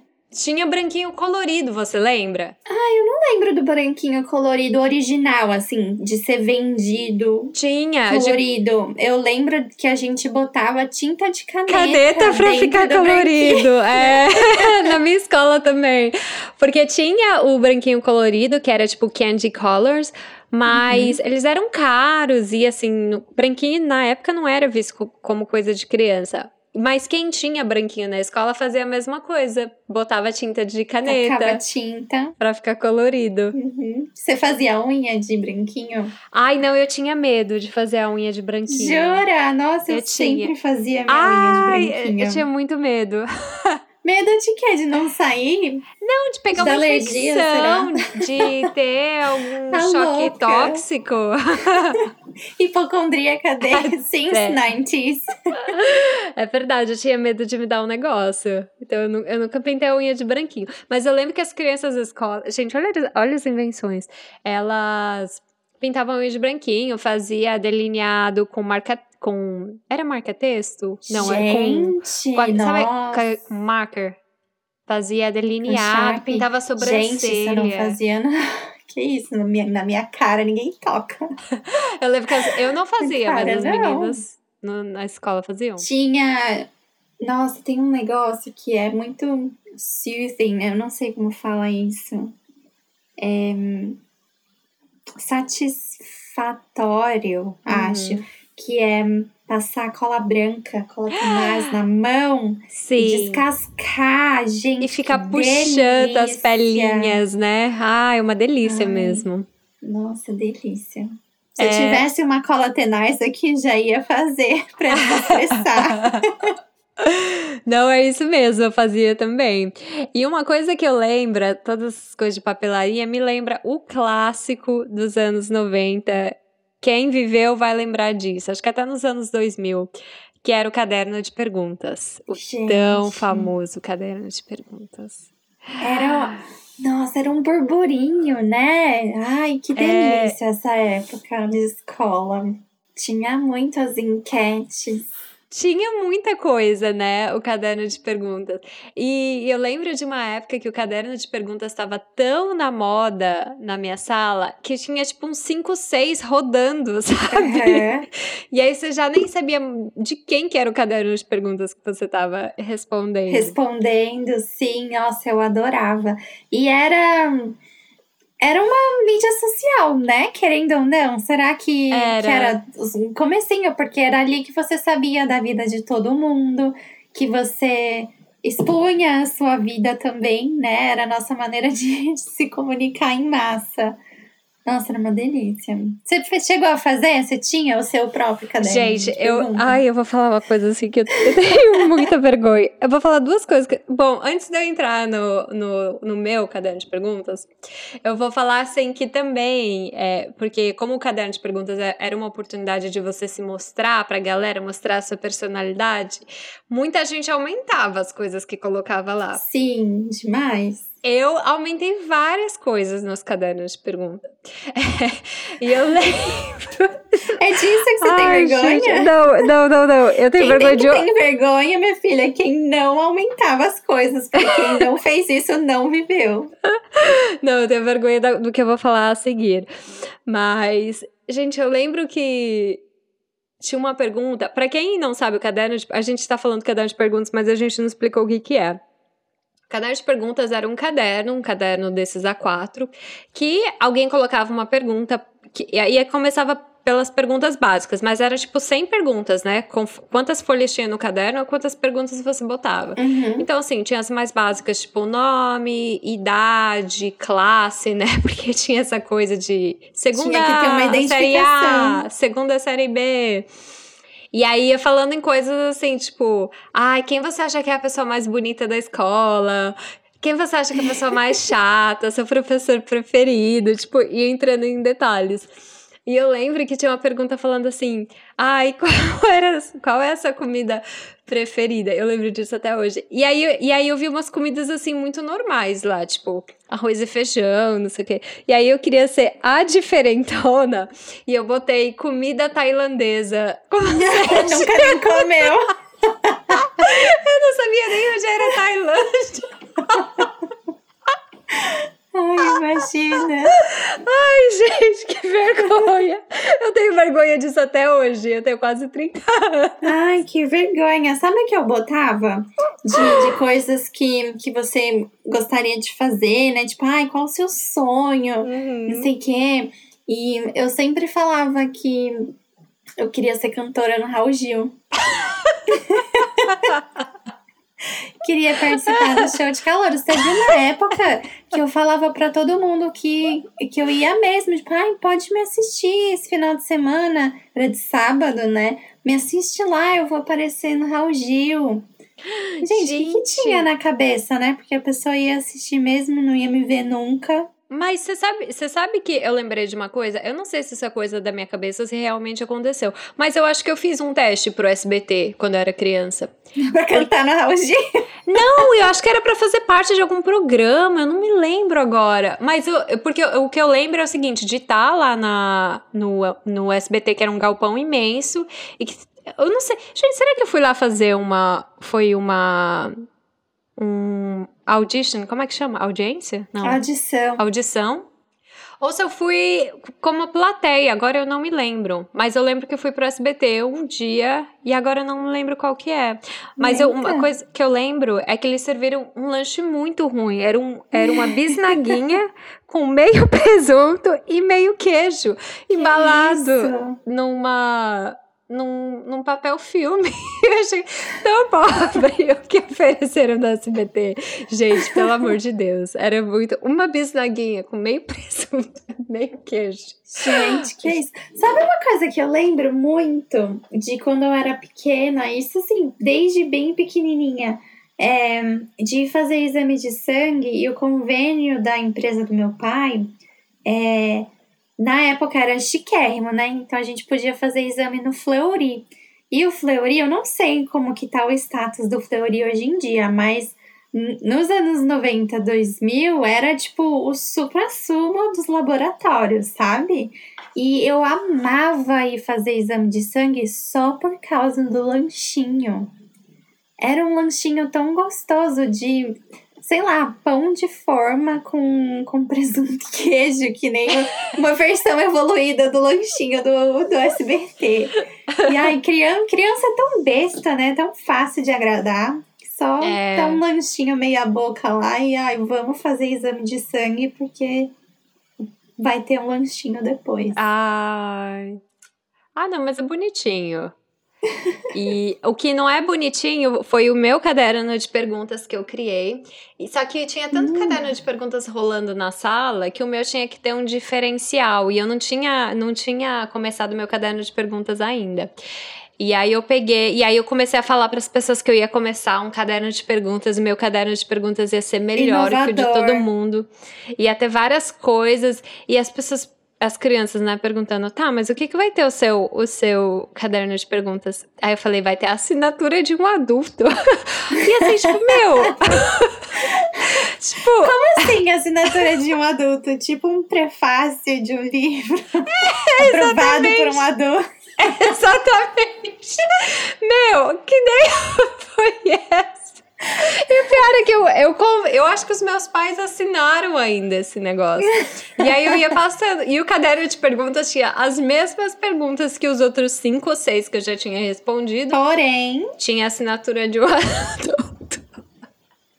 tinha branquinho colorido, você lembra? Ah, eu não lembro do branquinho colorido original, assim, de ser vendido. Tinha. Colorido. De... Eu lembro que a gente botava tinta de caneta. Caneta pra ficar colorido. É. Na minha escola também. Porque tinha o branquinho colorido, que era tipo candy colors. Mas uhum. eles eram caros e assim, branquinho na época não era visto como coisa de criança. Mas quem tinha branquinho na escola fazia a mesma coisa. Botava tinta de caneta. Tacava tinta. Pra ficar colorido. Uhum. Você fazia unha de branquinho? Ai, não, eu tinha medo de fazer a unha de branquinho. Jura? Nossa, eu, eu sempre fazia minha Ai, unha de branquinho. Eu tinha muito medo. Medo de quê? De não sair? Não, de pegar de uma alergia, infecção, de ter algum tá choque louca. tóxico. Hipocondríaca desde since é. 90s. É verdade, eu tinha medo de me dar um negócio. Então eu, eu nunca pintei a unha de branquinho. Mas eu lembro que as crianças da escola. Gente, olha, olha as invenções. Elas pintavam unha de branquinho, fazia delineado com marca com. Era marca-texto? Não, Gente, era com. com sabe, com marker. Fazia delineado, pintava a sobrancelha. Gente, isso não fazia. Que isso, na minha, na minha cara ninguém toca. eu lembro que eu não fazia, cara, mas as meninas no, na escola faziam. Tinha. Nossa, tem um negócio que é muito soothing, eu não sei como fala isso. É, satisfatório, uhum. acho que é passar cola branca, cola tenaz na mão Sim. descascar, gente. E ficar puxando as pelinhas, né? Ai, uma delícia Ai. mesmo. Nossa, delícia. Se é... eu tivesse uma cola tenaz aqui, já ia fazer pra desestressar. Não é isso mesmo, eu fazia também. E uma coisa que eu lembro, todas as coisas de papelaria, me lembra o clássico dos anos 90, quem viveu vai lembrar disso. Acho que até nos anos 2000, que era o caderno de perguntas. O Gente. tão famoso caderno de perguntas. Era. Nossa, era um burburinho, né? Ai, que é. delícia é... essa época de escola. Tinha muitas enquetes. Tinha muita coisa, né? O caderno de perguntas. E eu lembro de uma época que o caderno de perguntas estava tão na moda na minha sala que tinha tipo uns 5, 6 rodando, sabe? Uhum. E aí você já nem sabia de quem que era o caderno de perguntas que você estava respondendo. Respondendo, sim. Nossa, eu adorava. E era era uma mídia social, né? Querendo ou não. Será que era, que era um comecinho? Porque era ali que você sabia da vida de todo mundo, que você expunha a sua vida também, né? Era a nossa maneira de, de se comunicar em massa. Nossa, era uma delícia. Você chegou a fazer? Você tinha o seu próprio caderno? Gente, eu. Ai, eu vou falar uma coisa assim que eu, tenho muita vergonha. Eu vou falar duas coisas. Que, bom, antes de eu entrar no, no, no, meu caderno de perguntas, eu vou falar assim que também, é, porque como o caderno de perguntas é, era uma oportunidade de você se mostrar pra galera, mostrar a sua personalidade, muita gente aumentava as coisas que colocava lá. Sim, demais. Eu aumentei várias coisas nos cadernos de pergunta. É, e eu lembro. É disso que você Ai, tem vergonha? Gente, não, não, não, não. Eu tenho quem vergonha tem de. Tem vergonha, minha filha, quem não aumentava as coisas. Porque quem não fez isso não viveu. Não, eu tenho vergonha do que eu vou falar a seguir. Mas, gente, eu lembro que tinha uma pergunta. Para quem não sabe o caderno de. A gente está falando caderno de perguntas, mas a gente não explicou o que, que é. Caderno de perguntas era um caderno, um caderno desses A4, que alguém colocava uma pergunta, que, e aí começava pelas perguntas básicas, mas era tipo 100 perguntas, né? Com quantas folhas tinha no caderno quantas perguntas você botava. Uhum. Então, assim, tinha as mais básicas, tipo nome, idade, classe, né? Porque tinha essa coisa de segunda tinha que ter uma identificação. série A, segunda série B. E aí ia falando em coisas assim, tipo, ai, quem você acha que é a pessoa mais bonita da escola? Quem você acha que é a pessoa mais chata? Seu professor preferido? Tipo, ia entrando em detalhes. E eu lembro que tinha uma pergunta falando assim: ai, qual, era, qual é a sua comida preferida? Eu lembro disso até hoje. E aí, e aí eu vi umas comidas assim muito normais lá, tipo arroz e feijão, não sei o quê. E aí eu queria ser a diferentona e eu botei comida tailandesa. Como Nunca nem comeu. eu não sabia nem onde era Tailândia. Ai, imagina. Ai, gente, que vergonha. Eu tenho vergonha disso até hoje. Eu tenho quase 30 anos. Ai, que vergonha. Sabe o que eu botava? De, de coisas que, que você gostaria de fazer, né? Tipo, ai, qual o seu sonho? Uhum. Não sei o quê. E eu sempre falava que eu queria ser cantora no Raul Gil. queria participar do show de calor. Teve uma época que eu falava para todo mundo que, que eu ia mesmo. Tipo, ai, pode me assistir esse final de semana. Era de sábado, né? Me assiste lá, eu vou aparecer no Raul Gil. Gente, o que, que tinha na cabeça, né? Porque a pessoa ia assistir mesmo, não ia me ver nunca. Mas você sabe, você sabe que eu lembrei de uma coisa? Eu não sei se isso é coisa da minha cabeça se realmente aconteceu. Mas eu acho que eu fiz um teste pro SBT quando eu era criança. pra cantar na Raul Não, eu acho que era para fazer parte de algum programa, eu não me lembro agora. Mas eu, porque eu, o que eu lembro é o seguinte, de estar tá lá na, no, no SBT, que era um galpão imenso, e que. Eu não sei. Gente, será que eu fui lá fazer uma. Foi uma um audition, como é que chama? Audiência? Não. Audição. Audição. Ou se eu fui como plateia, agora eu não me lembro. Mas eu lembro que eu fui pro SBT um dia e agora eu não me lembro qual que é. Mas eu, uma coisa que eu lembro é que eles serviram um lanche muito ruim. Era, um, era uma bisnaguinha com meio presunto e meio queijo. Embalado numa num, num papel filme. Eu achei tão pobre o que ofereceram no SBT. Gente, pelo amor de Deus. Era muito. Uma bisnaguinha com meio presunto, meio queijo. Gente, que isso. Sabe uma coisa que eu lembro muito de quando eu era pequena? Isso assim, desde bem pequenininha. É, de fazer exame de sangue e o convênio da empresa do meu pai. É, na época era chiquérrimo, né? Então a gente podia fazer exame no Fleury. E o Fleury, eu não sei como que tá o status do Fleury hoje em dia, mas nos anos 90, 2000, era tipo o supra-sumo dos laboratórios, sabe? E eu amava ir fazer exame de sangue só por causa do lanchinho. Era um lanchinho tão gostoso de sei lá, pão de forma com, com presunto e queijo, que nem uma versão evoluída do lanchinho do, do SBT. E ai, criança, criança é tão besta, né? Tão fácil de agradar. Só é... dá um lanchinho meia boca lá e ai, vamos fazer exame de sangue porque vai ter um lanchinho depois. Ai. Ah, não, mas é bonitinho. E o que não é bonitinho foi o meu caderno de perguntas que eu criei. E só que tinha tanto hum. caderno de perguntas rolando na sala que o meu tinha que ter um diferencial e eu não tinha não tinha começado meu caderno de perguntas ainda. E aí eu peguei, e aí eu comecei a falar para as pessoas que eu ia começar um caderno de perguntas, e meu caderno de perguntas ia ser melhor Inovador. que o de todo mundo. Ia ter várias coisas, e as pessoas as crianças, né, perguntando, tá, mas o que, que vai ter o seu, o seu caderno de perguntas? Aí eu falei, vai ter a assinatura de um adulto. e assim, tipo, meu. tipo. Como assim assinatura de um adulto? Tipo um prefácio de um livro. É, aprovado por um adulto. É, exatamente. meu, que ideia foi essa? E o pior é que eu, eu, eu acho que os meus pais assinaram ainda esse negócio. E aí eu ia passando. E o caderno de perguntas tinha as mesmas perguntas que os outros cinco ou seis que eu já tinha respondido. Porém. Tinha assinatura de um adulto.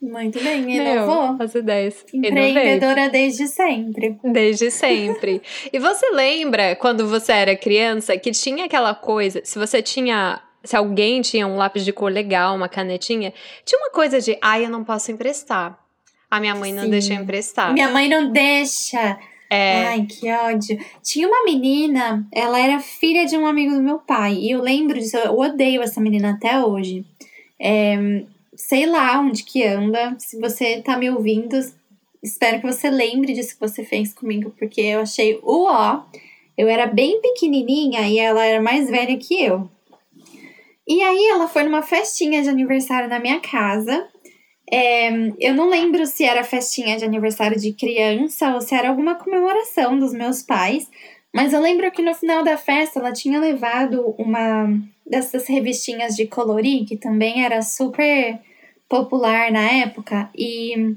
Muito bem, inovou. As ideias. Empreendedora desde sempre. Desde sempre. e você lembra quando você era criança que tinha aquela coisa, se você tinha se alguém tinha um lápis de cor legal, uma canetinha, tinha uma coisa de, ai, ah, eu não posso emprestar. A minha mãe não Sim. deixa emprestar. Minha mãe não deixa. É. Ai, que ódio. Tinha uma menina, ela era filha de um amigo do meu pai. E eu lembro disso, eu odeio essa menina até hoje. É, sei lá onde que anda. Se você tá me ouvindo, espero que você lembre disso que você fez comigo, porque eu achei o ó. Eu era bem pequenininha e ela era mais velha que eu. E aí ela foi numa festinha de aniversário na minha casa. É, eu não lembro se era festinha de aniversário de criança ou se era alguma comemoração dos meus pais. Mas eu lembro que no final da festa ela tinha levado uma dessas revistinhas de colorir, que também era super popular na época. E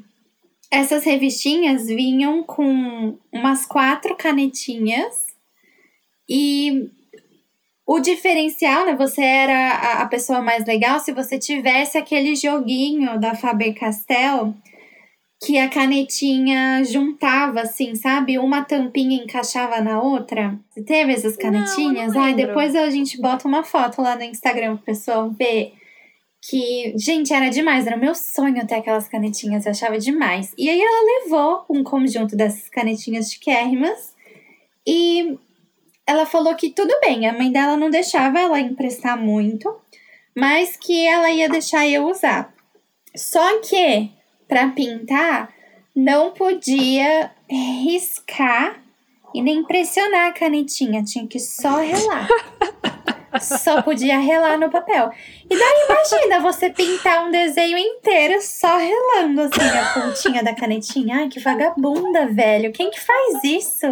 essas revistinhas vinham com umas quatro canetinhas e o diferencial, né? Você era a, a pessoa mais legal se você tivesse aquele joguinho da Faber Castell que a canetinha juntava, assim, sabe? Uma tampinha encaixava na outra. Você teve essas canetinhas? Não, Ai, depois a gente bota uma foto lá no Instagram pro pessoal ver. Que, gente, era demais, era meu sonho ter aquelas canetinhas, eu achava demais. E aí ela levou um conjunto dessas canetinhas de Kerrimas e ela falou que tudo bem, a mãe dela não deixava ela emprestar muito, mas que ela ia deixar eu usar. Só que para pintar não podia riscar e nem pressionar a canetinha, tinha que só relar. só podia relar no papel. E daí imagina você pintar um desenho inteiro só relando assim a pontinha da canetinha. Ai, que vagabunda, velho. Quem que faz isso?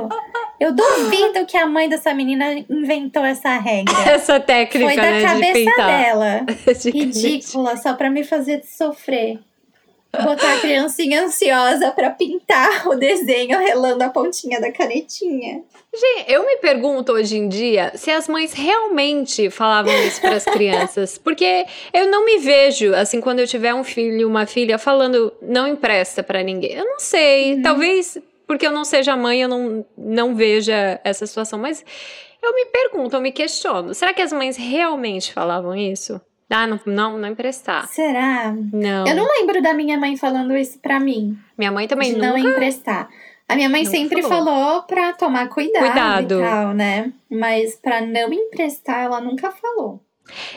Eu duvido que a mãe dessa menina inventou essa regra. Essa técnica, Foi da né, cabeça de dela. Ridícula, só pra me fazer sofrer. Botar a criancinha ansiosa para pintar o desenho relando a pontinha da canetinha. Gente, eu me pergunto hoje em dia se as mães realmente falavam isso para as crianças, porque eu não me vejo assim quando eu tiver um filho, uma filha falando não empresta para ninguém. Eu não sei, uhum. talvez porque eu não seja mãe, eu não não veja essa situação, mas eu me pergunto, eu me questiono, será que as mães realmente falavam isso? Ah, não, não, não emprestar. Será? Não. Eu não lembro da minha mãe falando isso pra mim. Minha mãe também de nunca... não emprestar. A minha mãe sempre falou. falou pra tomar cuidado, cuidado, e tal, né? Mas pra não emprestar, ela nunca falou.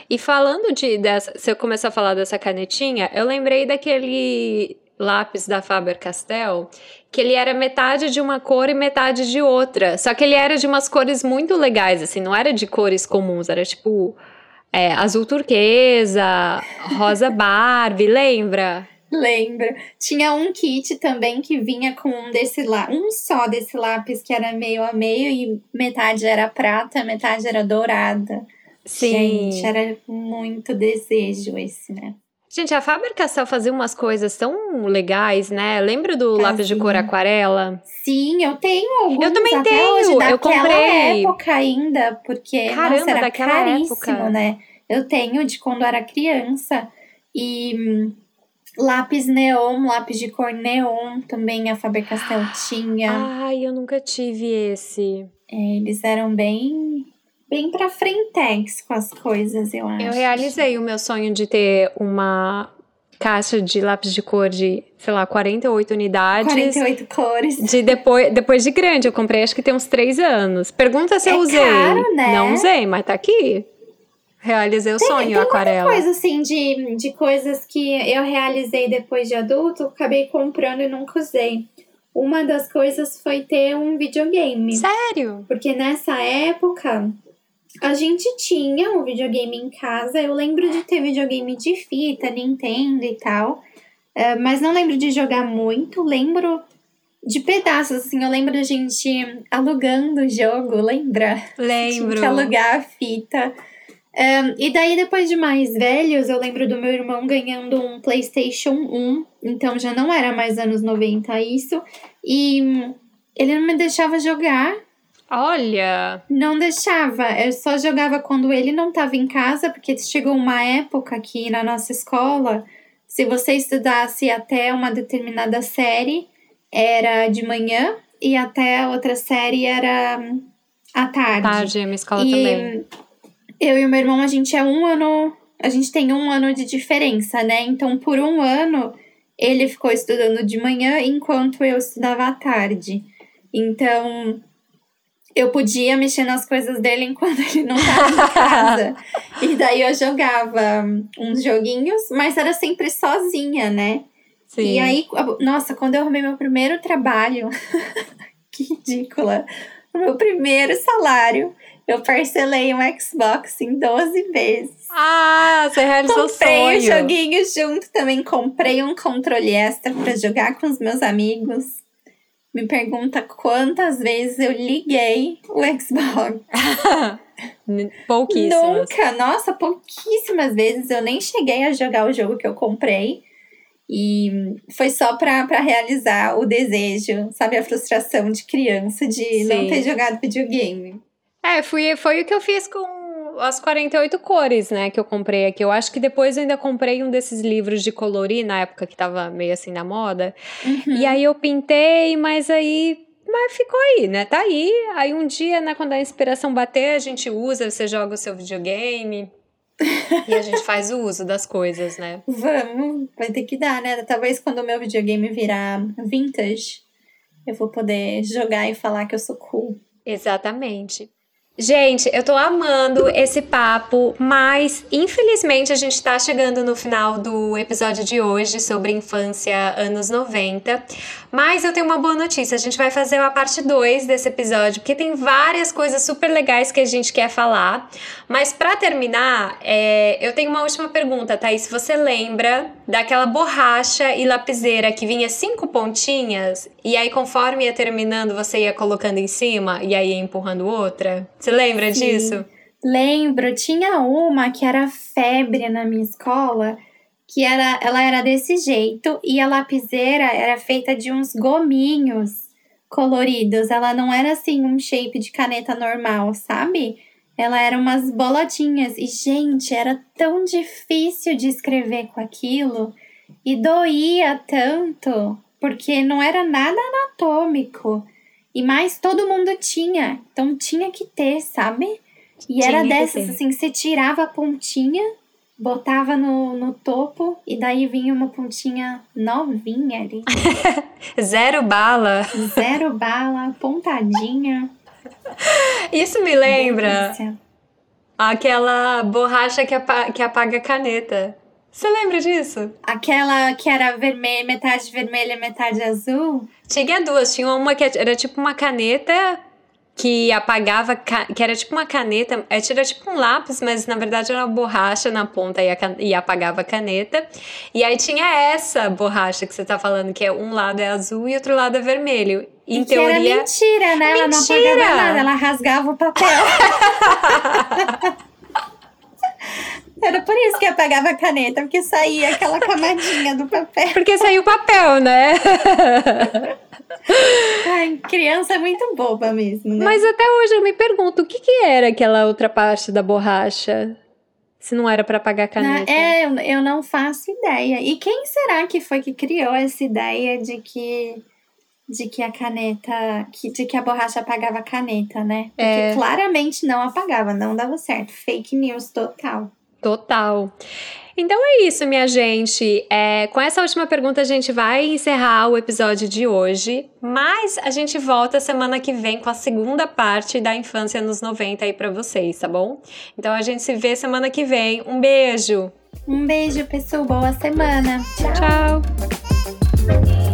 E falando de dessa, se eu começar a falar dessa canetinha, eu lembrei daquele lápis da Faber-Castell, que ele era metade de uma cor e metade de outra. Só que ele era de umas cores muito legais, assim, não era de cores comuns, era tipo é, azul turquesa, rosa Barbie, lembra? Lembro. Tinha um kit também que vinha com um desse lá, um só desse lápis que era meio a meio e metade era prata, metade era dourada. Sim. Gente, era muito desejo esse, né? Gente, a Faber-Castell fazia umas coisas tão legais, né? Lembra do fazia. lápis de cor aquarela? Sim, eu tenho alguns Eu também até tenho, hoje, eu comprei. época ainda, porque Caramba, nossa, era caríssimo, época. né? Eu tenho de quando era criança e hum, lápis neon, lápis de cor neon também a Faber-Castell tinha. Ai, eu nunca tive esse. É, eles eram bem bem pra frentex com as coisas, eu acho. Eu realizei o meu sonho de ter uma caixa de lápis de cor de, sei lá, 48 unidades. 48 cores. De depois, depois de grande, eu comprei acho que tem uns três anos. Pergunta se É eu usei. caro, né? Não usei, mas tá aqui. Realizei o Tem, sonho, tem aquarela. muita coisa assim de, de coisas que eu realizei depois de adulto, acabei comprando e nunca usei. Uma das coisas foi ter um videogame. Sério? Porque nessa época a gente tinha um videogame em casa. Eu lembro de ter videogame de fita, Nintendo e tal. eh, mas não lembro de jogar muito. Lembro de pedaços, assim. Eu lembro da gente alugando o jogo, lembra? Lembro. Tinha alugar a fita. Um, e daí, depois de mais velhos, eu lembro do meu irmão ganhando um PlayStation 1. Então já não era mais anos 90 isso. E ele não me deixava jogar. Olha, Não deixava. Eu só jogava quando ele não estava em casa, porque chegou uma época aqui na nossa escola. Se você estudasse até uma determinada série, era de manhã. E até outra série era hum, à tarde. tarde, minha escola E também. eu e o meu irmão, a gente é um ano. A gente tem um ano de diferença, né? Então, por um ano, ele ficou estudando de manhã enquanto eu estudava à tarde. Então, eu podia mexer nas coisas dele enquanto ele não estava em casa. e daí eu jogava uns joguinhos, mas era sempre sozinha, né? Sim. E aí, nossa, quando eu arrumei meu primeiro trabalho, que ridícula. O meu primeiro salário, eu parcelei um Xbox em 12 vezes. Ah, você realizou Comprei sonho. joguinho junto também. Comprei um controle extra pra jogar com os meus amigos. Me pergunta quantas vezes eu liguei o Xbox. Pouquíssimas. Nunca, nossa, pouquíssimas vezes. Eu nem cheguei a jogar o jogo que eu comprei. E foi só pra, pra realizar o desejo, sabe? A frustração de criança de não Sim. ter jogado videogame. É, fui, foi o que eu fiz com as 48 cores, né, que eu comprei aqui. Eu acho que depois eu ainda comprei um desses livros de colorir, na época que tava meio assim na moda. Uhum. E aí eu pintei, mas aí. Mas ficou aí, né? Tá aí. Aí um dia, né, quando a inspiração bater, a gente usa, você joga o seu videogame. e a gente faz o uso das coisas, né? Vamos, vai ter que dar, né? Talvez quando o meu videogame virar vintage, eu vou poder jogar e falar que eu sou cool. Exatamente. Gente, eu tô amando esse papo, mas infelizmente a gente tá chegando no final do episódio de hoje sobre infância anos 90. Mas eu tenho uma boa notícia: a gente vai fazer a parte 2 desse episódio, porque tem várias coisas super legais que a gente quer falar. Mas pra terminar, é, eu tenho uma última pergunta, Thaís. Você lembra daquela borracha e lapiseira que vinha cinco pontinhas e aí conforme ia terminando você ia colocando em cima e aí ia empurrando outra? Você lembra Sim. disso? Lembro, tinha uma que era febre na minha escola, que era, ela era desse jeito e a lapiseira era feita de uns gominhos coloridos. Ela não era assim um shape de caneta normal, sabe? Ela era umas bolotinhas e gente, era tão difícil de escrever com aquilo e doía tanto, porque não era nada anatômico. E mais todo mundo tinha, então tinha que ter, sabe? E Tinha era dessas assim, você tirava a pontinha, botava no, no topo e daí vinha uma pontinha novinha ali. Zero bala. Zero bala, pontadinha. Isso me lembra delícia. aquela borracha que, apa- que apaga a caneta. Você lembra disso? Aquela que era vermelha, metade vermelha, metade azul. Tinha duas. Tinha uma que era tipo uma caneta que apagava, que era tipo uma caneta, é, era tipo um lápis, mas na verdade era uma borracha na ponta e, a can- e apagava a caneta. E aí tinha essa borracha que você tá falando, que é um lado é azul e outro lado é vermelho. Em e que era teoria. mentira, né? Ela não Mentira! apagava nada, ela rasgava o papel. era por isso que apagava a caneta, porque saía aquela camadinha do papel. Porque saiu papel, né? Ai, criança é muito boba mesmo, né? Mas até hoje eu me pergunto o que, que era aquela outra parte da borracha? Se não era pra apagar a caneta. É, eu, eu não faço ideia. E quem será que foi que criou essa ideia de que de que a caneta, que, de que a borracha apagava a caneta, né? Porque É. claramente não apagava, não dava certo. Fake news total. Total. Então é isso, minha gente. É, com essa última pergunta, a gente vai encerrar o episódio de hoje. Mas a gente volta semana que vem com a segunda parte da infância nos 90 aí pra vocês, tá bom? Então a gente se vê semana que vem. Um beijo. Um beijo, pessoal. Boa semana. Tchau. Tchau.